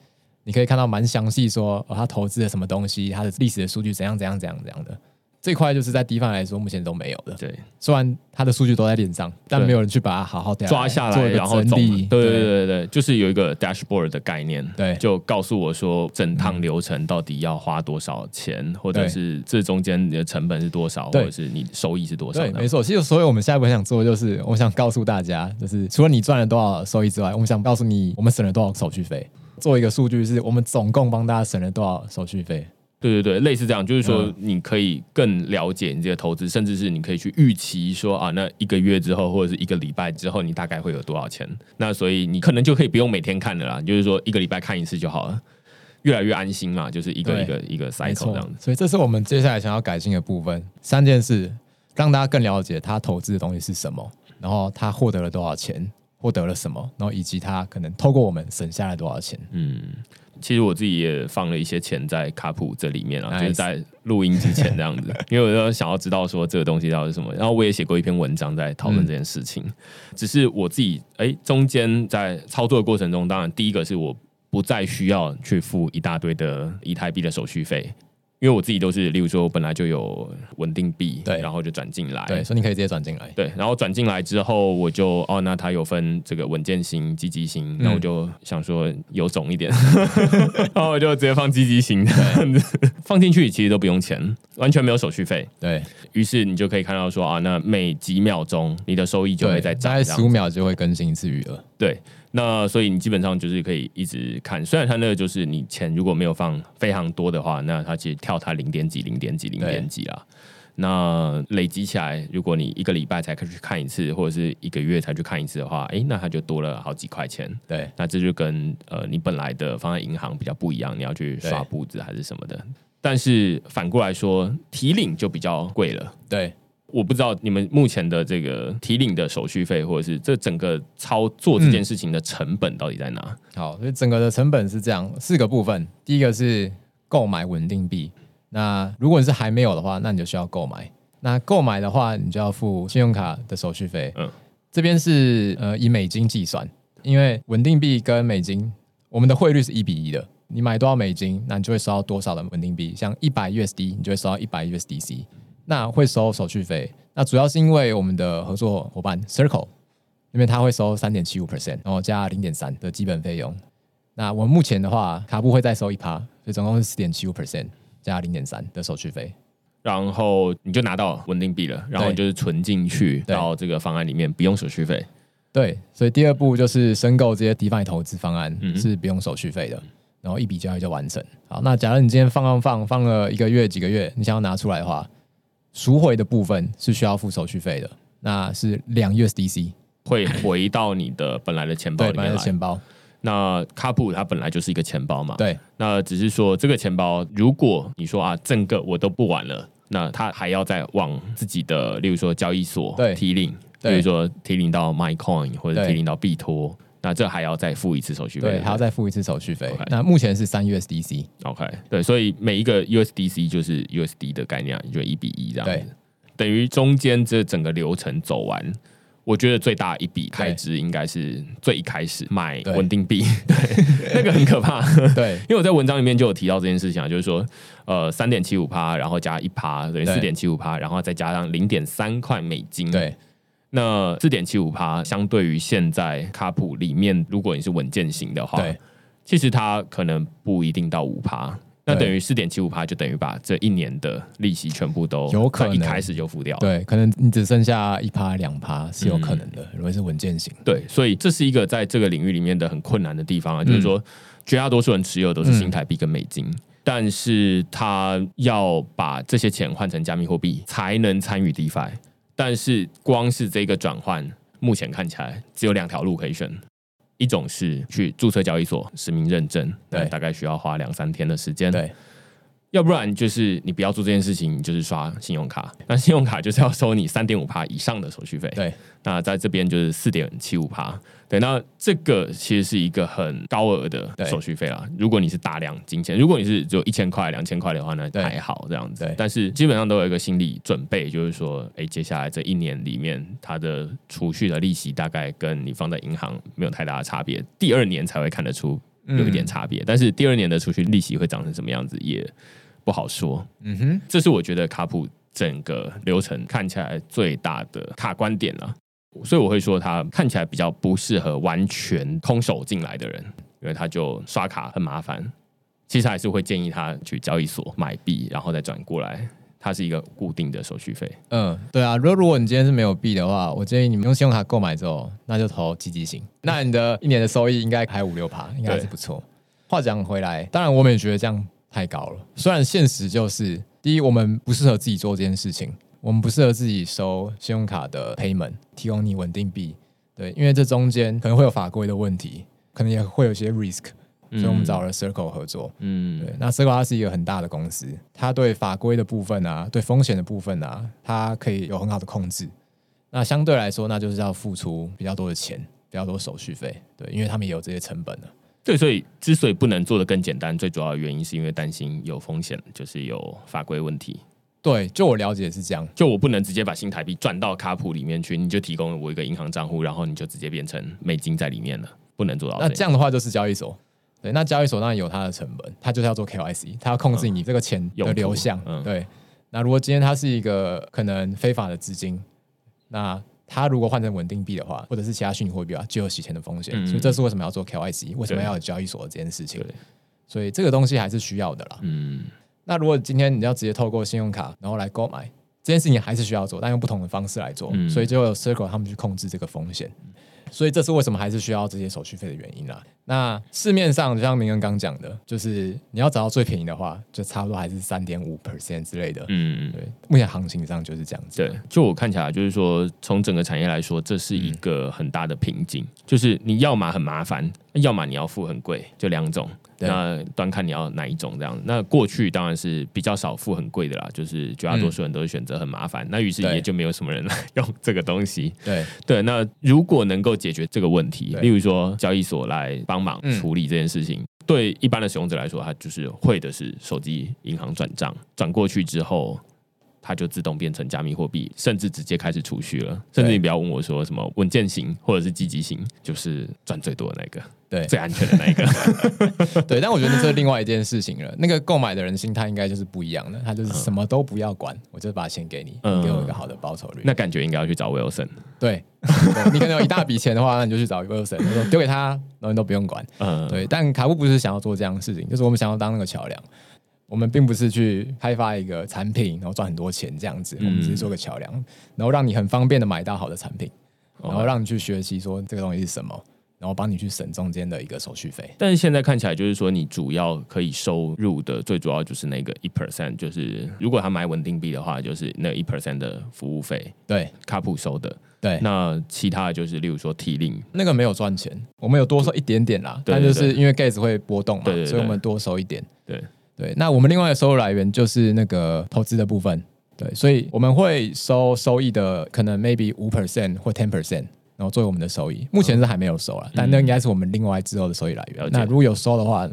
你可以看到蛮详细，说他投资了什么东西，他的历史的数据怎样怎样怎样怎样的。这块就是在 D 方来说，目前都没有的。对，虽然它的数据都在链上，但没有人去把它好好抓下来，然后整理。对对对对，就是有一个 dashboard 的概念，对，就告诉我说整趟流程到底要花多少钱，或者是这中间你的成本是多少，或者是你收益是多少。对，没错。其实，所以我们下一步想做的就是，我想告诉大家，就是除了你赚了多少收益之外，我们想告诉你，我们省了多少手续费。做一个数据，是我们总共帮大家省了多少手续费。对对对，类似这样，就是说你可以更了解你这个投资，甚至是你可以去预期说啊，那一个月之后或者是一个礼拜之后，你大概会有多少钱？那所以你可能就可以不用每天看的啦，就是说一个礼拜看一次就好了，越来越安心嘛，就是一个一个一个 cycle 这样子。所以这是我们接下来想要改进的部分，三件事让大家更了解他投资的东西是什么，然后他获得了多少钱，获得了什么，然后以及他可能透过我们省下来多少钱。嗯。其实我自己也放了一些钱在卡普这里面啊，就是在录音之前这样子，因为我就想要知道说这个东西到底是什么。然后我也写过一篇文章在讨论这件事情。只是我自己哎，中间在操作的过程中，当然第一个是我不再需要去付一大堆的以太币的手续费。因为我自己都是，例如说，我本来就有稳定币，对，然后就转进来，对，所以你可以直接转进来，对，然后转进来之后，我就哦，那它有分这个稳健型、积极型，那我就想说有种一点，然后我就直接放积极型的，放进去其实都不用钱，完全没有手续费，对。于是你就可以看到说啊，那每几秒钟你的收益就会在大概十五秒就会更新一次余额，对。那所以你基本上就是可以一直看，虽然它那个就是你钱如果没有放非常多的话，那它其实跳它零点几、零点几、零点几啦。那累积起来，如果你一个礼拜才去看一次，或者是一个月才去看一次的话，哎，那它就多了好几块钱。对，那这就跟呃你本来的放在银行比较不一样，你要去刷步子还是什么的。但是反过来说，提领就比较贵了。对。我不知道你们目前的这个提领的手续费，或者是这整个操作这件事情的成本到底在哪？好，所以整个的成本是这样四个部分。第一个是购买稳定币，那如果你是还没有的话，那你就需要购买。那购买的话，你就要付信用卡的手续费。嗯，这边是呃以美金计算，因为稳定币跟美金我们的汇率是一比一的。你买多少美金，那你就会收到多少的稳定币。像一百 USD，你就会收到一百 USDC。那会收手续费，那主要是因为我们的合作伙伴 Circle，因为他会收三点七五 percent，然后加零点三的基本费用。那我们目前的话，卡布会再收一趴，所以总共是四点七五 percent 加零点三的手续费。然后你就拿到稳定币了，然后你就是存进去到这个方案里面，不用手续费。对，所以第二步就是申购这些 DeFi 投资方案是不用手续费的，然后一笔交易就完成。好，那假如你今天放放放放了一个月、几个月，你想要拿出来的话。赎回的部分是需要付手续费的，那是两 USDC 会回到你的本来的钱包里面来。钱包，那卡普它本来就是一个钱包嘛，对。那只是说这个钱包，如果你说啊，整个我都不玩了，那它还要再往自己的，例如说交易所提领，比如说提领到 MyCoin 或者提领到币托。那这还要再付一次手续费，对，还要再付一次手续费。那目前是三 USDC，OK，对，所以每一个 USDC 就是 USD 的概念，就一比一这样子。等于中间这整个流程走完，我觉得最大一笔开支应该是最一开始买稳定币，对，那个很可怕。对，因为我在文章里面就有提到这件事情啊，就是说，呃，三点七五趴，然后加一趴，等于四点七五趴，然后再加上零点三块美金，对。那四点七五趴，相对于现在卡普里面，如果你是稳健型的话，对，其实它可能不一定到五趴。那等于四点七五趴，就等于把这一年的利息全部都有可能一开始就付掉。对，可能你只剩下一趴两趴是有可能的，如果是稳健型。对，所以这是一个在这个领域里面的很困难的地方啊，就是说，绝大多数人持有都是新台币跟美金，但是他要把这些钱换成加密货币才能参与 DeFi。但是光是这个转换，目前看起来只有两条路可以选，一种是去注册交易所实名认证，对，大概需要花两三天的时间，对。要不然就是你不要做这件事情，就是刷信用卡。那信用卡就是要收你三点五趴以上的手续费。对，那在这边就是四点七五趴。对，那这个其实是一个很高额的手续费啦。如果你是大量金钱，如果你是只有一千块、两千块的话，呢还好这样子。但是基本上都有一个心理准备，就是说，哎，接下来这一年里面，它的储蓄的利息大概跟你放在银行没有太大的差别。第二年才会看得出有一点差别，但是第二年的储蓄利息会长成什么样子也。不好说，嗯哼，这是我觉得卡普整个流程看起来最大的卡观点了，所以我会说他看起来比较不适合完全空手进来的人，因为他就刷卡很麻烦。其实还是会建议他去交易所买币，然后再转过来，它是一个固定的手续费。嗯，对啊，如果如果你今天是没有币的话，我建议你们用信用卡购买之后，那就投积极型，那你的一年的收益应该还有五六趴，应该是不错。话讲回来，当然我们也觉得这样。太高了。虽然现实就是，第一，我们不适合自己做这件事情，我们不适合自己收信用卡的 payment，提供你稳定币。对，因为这中间可能会有法规的问题，可能也会有些 risk，所以我们找了 Circle 合作。嗯，对。那 Circle 它是一个很大的公司，它对法规的部分啊，对风险的部分啊，它可以有很好的控制。那相对来说，那就是要付出比较多的钱，比较多手续费。对，因为他们也有这些成本的。对，所以之所以不能做的更简单，最主要的原因是因为担心有风险，就是有法规问题。对，就我了解是这样，就我不能直接把新台币转到卡普里面去，你就提供我一个银行账户，然后你就直接变成美金在里面了，不能做到。那这样的话就是交易所，对，那交易所当然有它的成本，它就是要做 KYC，它要控制你这个钱的流向。对，那如果今天它是一个可能非法的资金，那它如果换成稳定币的话，或者是其他虚拟货币啊，就有洗钱的风险。所以这是为什么要做 KYC，为什么要有交易所这件事情。所以这个东西还是需要的啦。嗯，那如果今天你要直接透过信用卡然后来购买，这件事情还是需要做，但用不同的方式来做。所以就有 Circle 他们去控制这个风险。所以这是为什么还是需要这些手续费的原因啦。那市面上就像明恩刚讲的，就是你要找到最便宜的话，就差不多还是三点五 percent 之类的。嗯，对，目前行情上就是这样子。对，就我看起来，就是说从整个产业来说，这是一个很大的瓶颈，就是你要么很麻烦，要么你要付很贵，就两种。那端看你要哪一种这样。那过去当然是比较少付很贵的啦，就是绝大多数人都是选择很麻烦。那于是也就没有什么人来用这个东西。对对，那如果能够解决这个问题，例如说交易所来帮忙处理这件事情，对一般的使用者来说，他就是会的是手机银行转账转过去之后。它就自动变成加密货币，甚至直接开始储蓄了。甚至你不要问我说什么稳健型或者是积极型，就是赚最多的那个，对，最安全的那一个。对，但我觉得这是另外一件事情了。那个购买的人心态应该就是不一样的，他就是什么都不要管，我就把钱给你，给我一个好的报酬率。那感觉应该要去找 Wilson。对，你可能有一大笔钱的话，那你就去找 Wilson，说丢给他，然后都不用管。嗯，对。但卡布不是想要做这样的事情，就是我们想要当那个桥梁。我们并不是去开发一个产品，然后赚很多钱这样子。我们只是做个桥梁，然后让你很方便的买到好的产品，然后让你去学习说这个东西是什么，然后帮你去省中间的一个手续费。但是现在看起来就是说，你主要可以收入的最主要就是那个一 percent，就是如果他买稳定币的话，就是那一 percent 的服务费。对，卡普收的。对，那其他的就是例如说 T 令，那个没有赚钱，我们有多收一点点啦，但就是因为 gas 会波动嘛，所以我们多收一点。对。对，那我们另外的收入来源就是那个投资的部分，对，所以我们会收收益的，可能 maybe 五 percent 或 ten percent，然后作为我们的收益。目前是还没有收了，但那应该是我们另外之后的收益来源。那如果有收的话，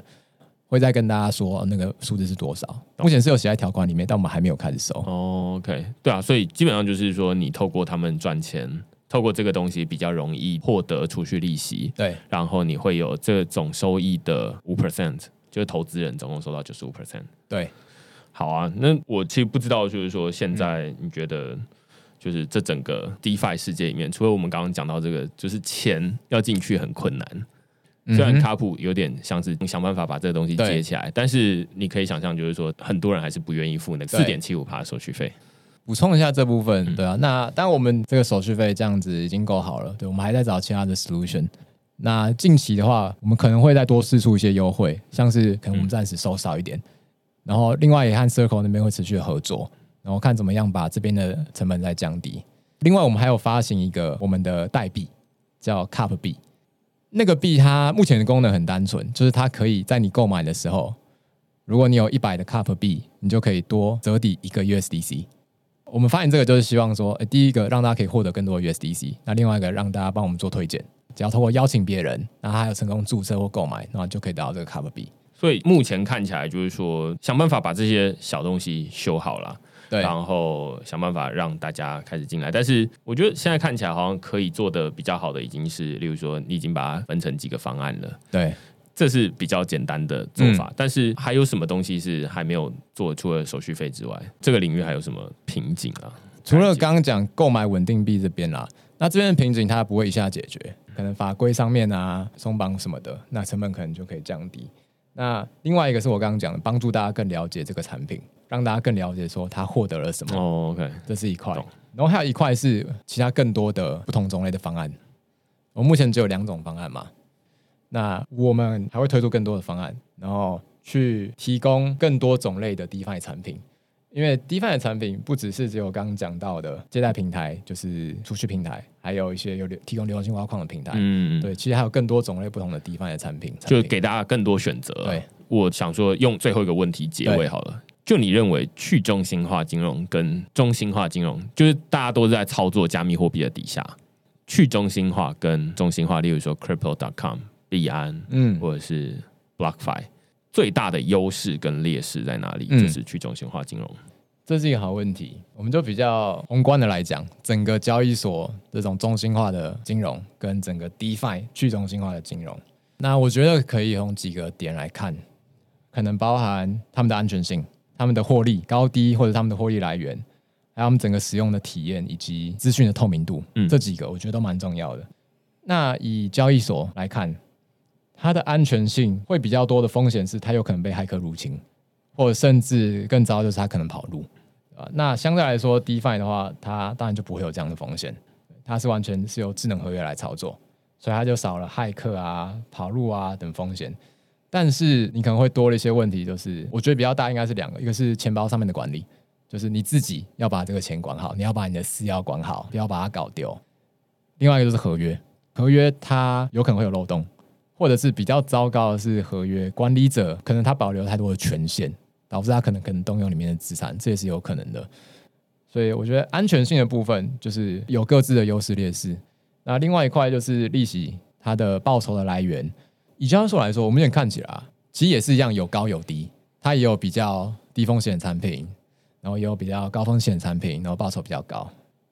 会再跟大家说那个数字是多少。目前是有写在条款里面，但我们还没有开始收。OK，对啊，所以基本上就是说，你透过他们赚钱，透过这个东西比较容易获得储蓄利息，对，然后你会有这种收益的五 percent。就是投资人总共收到九十五 percent，对，好啊。那我其实不知道，就是说现在你觉得，就是这整个 DeFi 世界里面，除了我们刚刚讲到这个，就是钱要进去很困难。虽然卡普有点像是想办法把这个东西接起来，但是你可以想象，就是说很多人还是不愿意付那个四点七五趴手续费。补充一下这部分，对啊。那当我们这个手续费这样子已经够好了，对我们还在找其他的 solution。那近期的话，我们可能会再多试出一些优惠，像是可能我们暂时收少一点，然后另外也和 Circle 那边会持续的合作，然后看怎么样把这边的成本再降低。另外，我们还有发行一个我们的代币，叫 Cup 币。那个币它目前的功能很单纯，就是它可以在你购买的时候，如果你有一百的 Cup 币，你就可以多折抵一个 USDC。我们发现这个就是希望说，第一个让大家可以获得更多的 USDC，那另外一个让大家帮我们做推荐。只要通过邀请别人，然后还有成功注册或购买，然后就可以得到这个 Cup 币。所以目前看起来就是说，想办法把这些小东西修好了，对，然后想办法让大家开始进来。但是我觉得现在看起来好像可以做的比较好的，已经是例如说你已经把它分成几个方案了，对，这是比较简单的做法。但是还有什么东西是还没有做？除了手续费之外，这个领域还有什么瓶颈啊？除了刚刚讲购买稳定币这边啦，那这边的瓶颈它不会一下解决，可能法规上面啊松绑什么的，那成本可能就可以降低。那另外一个是我刚刚讲的，帮助大家更了解这个产品，让大家更了解说他获得了什么。哦，OK，这是一块。然后还有一块是其他更多的不同种类的方案。我目前只有两种方案嘛，那我们还会推出更多的方案，然后去提供更多种类的 DeFi 产品。因为 DeFi 的产品不只是只有刚刚讲到的借贷平台，就是储蓄平台，还有一些有提供流动性挖矿的平台。嗯，对，其实还有更多种类不同的 DeFi 的产品，就给大家更多选择。对，我想说用最后一个问题结尾好了。就你认为去中心化金融跟中心化金融，就是大家都在操作加密货币的底下，去中心化跟中心化，例如说 Crypto.com、币安，嗯，或者是 BlockFi。最大的优势跟劣势在哪里？就是去中心化金融，这是一个好问题。我们就比较宏观的来讲，整个交易所这种中心化的金融跟整个 DeFi 去中心化的金融，那我觉得可以用几个点来看，可能包含他们的安全性、他们的获利高低，或者他们的获利来源，还有他们整个使用的体验以及资讯的透明度，这几个我觉得都蛮重要的。那以交易所来看。它的安全性会比较多的风险是，它有可能被骇客入侵，或者甚至更糟就是它可能跑路啊。那相对来说，DeFi 的话，它当然就不会有这样的风险，它是完全是由智能合约来操作，所以它就少了骇客啊、跑路啊等风险。但是你可能会多了一些问题，就是我觉得比较大应该是两个，一个是钱包上面的管理，就是你自己要把这个钱管好，你要把你的私钥管好，不要把它搞丢。另外一个就是合约，合约它有可能会有漏洞。或者是比较糟糕的是，合约管理者可能他保留太多的权限，导致他可能可能动用里面的资产，这也是有可能的。所以我觉得安全性的部分就是有各自的优势劣势。那另外一块就是利息，它的报酬的来源，以交易所来说，我们也看起来其实也是一样有高有低，它也有比较低风险产品，然后也有比较高风险产品，然后报酬比较高。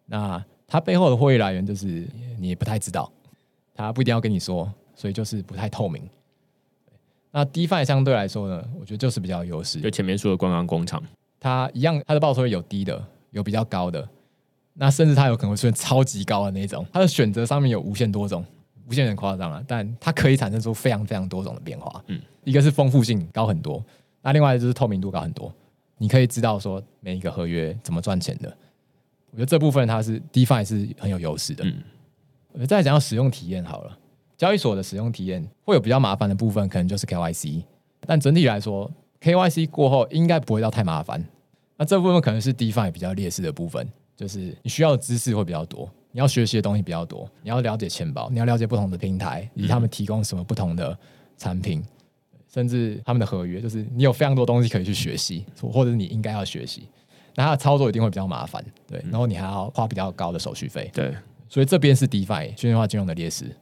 那它背后的获利来源就是你也不太知道，他不一定要跟你说。所以就是不太透明。那 DeFi 相对来说呢，我觉得就是比较有优势。就前面说的观光工厂，它一样，它的报酬有低的，有比较高的，那甚至它有可能会出现超级高的那种。它的选择上面有无限多种，无限很夸张啊，但它可以产生出非常非常多种的变化。嗯，一个是丰富性高很多，那另外就是透明度高很多。你可以知道说每一个合约怎么赚钱的。我觉得这部分它是 DeFi 是很有优势的。嗯，我再讲到使用体验好了。交易所的使用体验会有比较麻烦的部分，可能就是 KYC，但整体来说，KYC 过后应该不会到太麻烦。那这部分可能是 DeFi 比较劣势的部分，就是你需要的知识会比较多，你要学习的东西比较多，你要了解钱包，你要了解不同的平台以及他们提供什么不同的产品，甚至他们的合约，就是你有非常多东西可以去学习，或者你应该要学习。那它的操作一定会比较麻烦，对，然后你还要花比较高的手续费，对，所以这边是 DeFi 去中化金融的劣势。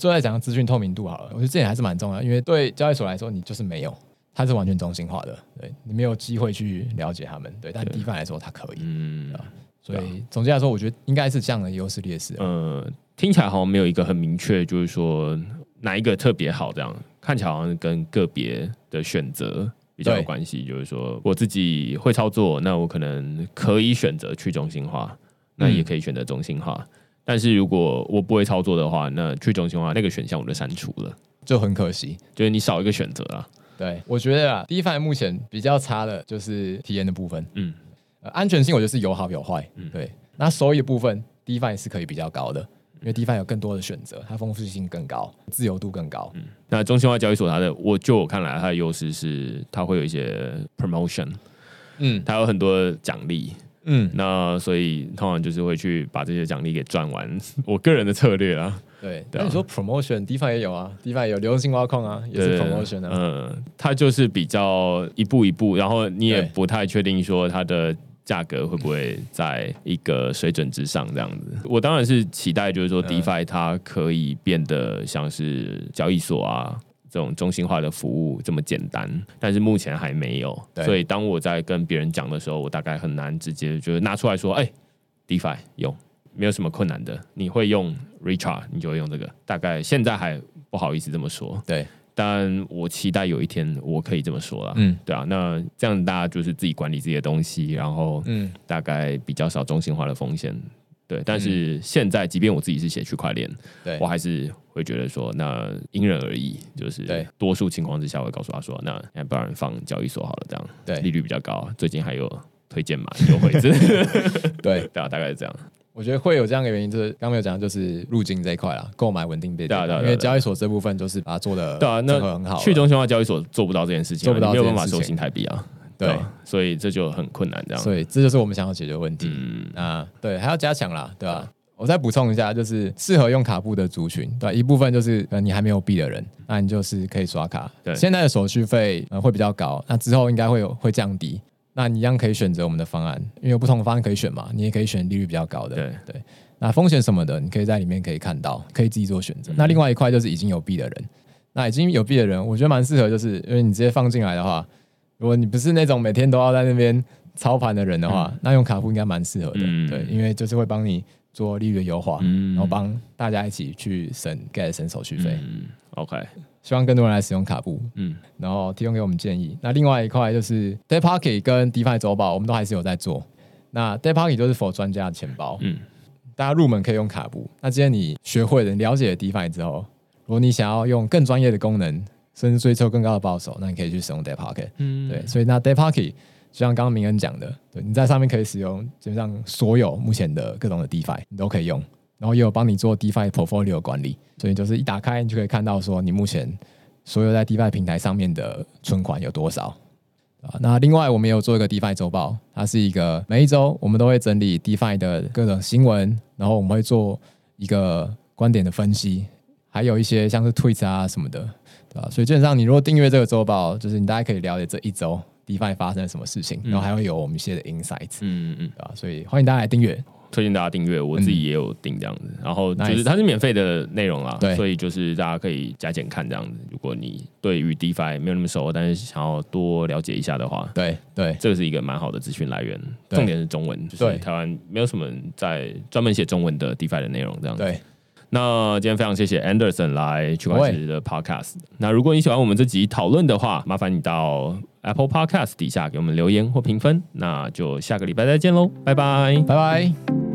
最后再讲资讯透明度好了，我觉得这点还是蛮重要，因为对交易所来说，你就是没有，它是完全中心化的，对你没有机会去了解他们，对，但 DeFi 来说它可以，嗯，所以总结来说，我觉得应该是这样的优势劣势。呃，听起来好像没有一个很明确，就是说哪一个特别好，这样看起来好像跟个别的选择比较有关系。就是说我自己会操作，那我可能可以选择去中心化，那也可以选择中心化。但是如果我不会操作的话，那去中心化那个选项我就删除了，就很可惜，就是你少一个选择啊。对，我觉得啊，DeFi 目前比较差的就是体验的部分，嗯，安全性我觉得是有好有坏，嗯，对。那收益的部分，DeFi 是可以比较高的，因为 DeFi 有更多的选择，它丰富性更高，自由度更高。嗯，那中心化交易所它的，我就我看来，它的优势是它会有一些 promotion，嗯，它有很多奖励。嗯，那所以通常就是会去把这些奖励给赚完。我个人的策略啊，对。那你说 promotion，DeFi 也有啊，DeFi 有流动性挖矿啊，也是 promotion 啊。嗯，它就是比较一步一步，然后你也不太确定说它的价格会不会在一个水准之上这样子。我当然是期待，就是说 DeFi 它可以变得像是交易所啊。这种中心化的服务这么简单，但是目前还没有。所以当我在跟别人讲的时候，我大概很难直接就拿出来说：“哎，DeFi 用，没有什么困难的。你会用 Richard，你就会用这个。”大概现在还不好意思这么说。对，但我期待有一天我可以这么说了。嗯，对啊，那这样大家就是自己管理自己的东西，然后嗯，大概比较少中心化的风险。对，但是现在即便我自己是写区块链，对。我还是会觉得说，那因人而异，就是多数情况之下，我会告诉他说，那不然放交易所好了，这样对。利率比较高，最近还有推荐码优惠，对。对啊，大概是这样。我觉得会有这样的原因，就是刚没有讲，就是入境这一块啦，购买稳定币，对对，因为交易所这部分就是把它做的对啊，那很好，去中心化交易所做不到这件事情，做不到没有办法收新台币啊。对，所以这就很困难，这样。所以这就是我们想要解决的问题。嗯啊，对，还要加强啦，对吧？我再补充一下，就是适合用卡布的族群，对，一部分就是呃你还没有币的人，那你就是可以刷卡。对，现在的手续费呃会比较高，那之后应该会有会降低。那你一样可以选择我们的方案，因为有不同的方案可以选嘛，你也可以选利率比较高的。对对，那风险什么的，你可以在里面可以看到，可以自己做选择。那另外一块就是已经有币的人，那已经有币的人，我觉得蛮适合，就是因为你直接放进来的话。如果你不是那种每天都要在那边操盘的人的话，那用卡布应该蛮适合的，对，因为就是会帮你做利率优化，然后帮大家一起去省 get 省手续费。OK，希望更多人来使用卡布，嗯，然后提供给我们建议。那另外一块就是 Day Pocket 跟 DeFi 周报，我们都还是有在做。那 Day Pocket 就是 for 专家的钱包，嗯，大家入门可以用卡布。那今天你学会了、了解了 DeFi 之后，如果你想要用更专业的功能，甚至追求更高的报酬，那你可以去使用 Day Pocket。嗯，对，所以那 Day Pocket 就像刚刚明恩讲的，对，你在上面可以使用基本上所有目前的各种的 DeFi，你都可以用，然后也有帮你做 DeFi portfolio 管理，所以就是一打开你就可以看到说你目前所有在 DeFi 平台上面的存款有多少啊。那另外我们也有做一个 DeFi 周报，它是一个每一周我们都会整理 DeFi 的各种新闻，然后我们会做一个观点的分析，还有一些像是 Tweet 啊什么的。对吧？所以基本上，你如果订阅这个周报，就是你大家可以了解这一周 DeFi 发生了什么事情，然后还会有我们一些的 insights。嗯嗯嗯，对吧？所以欢迎大家来订阅，推荐大家订阅，我自己也有订这样子。然后就是它是免费的内容啊，对，所以就是大家可以加减看这样子。如果你对于 DeFi 没有那么熟，但是想要多了解一下的话，对对，这个是一个蛮好的资讯来源。重点是中文，就是台湾没有什么在专门写中文的 DeFi 的内容这样子。对。那今天非常谢谢 Anderson 来区块链的 Podcast。那如果你喜欢我们这集讨论的话，麻烦你到 Apple Podcast 底下给我们留言或评分。那就下个礼拜再见喽，拜拜，拜拜。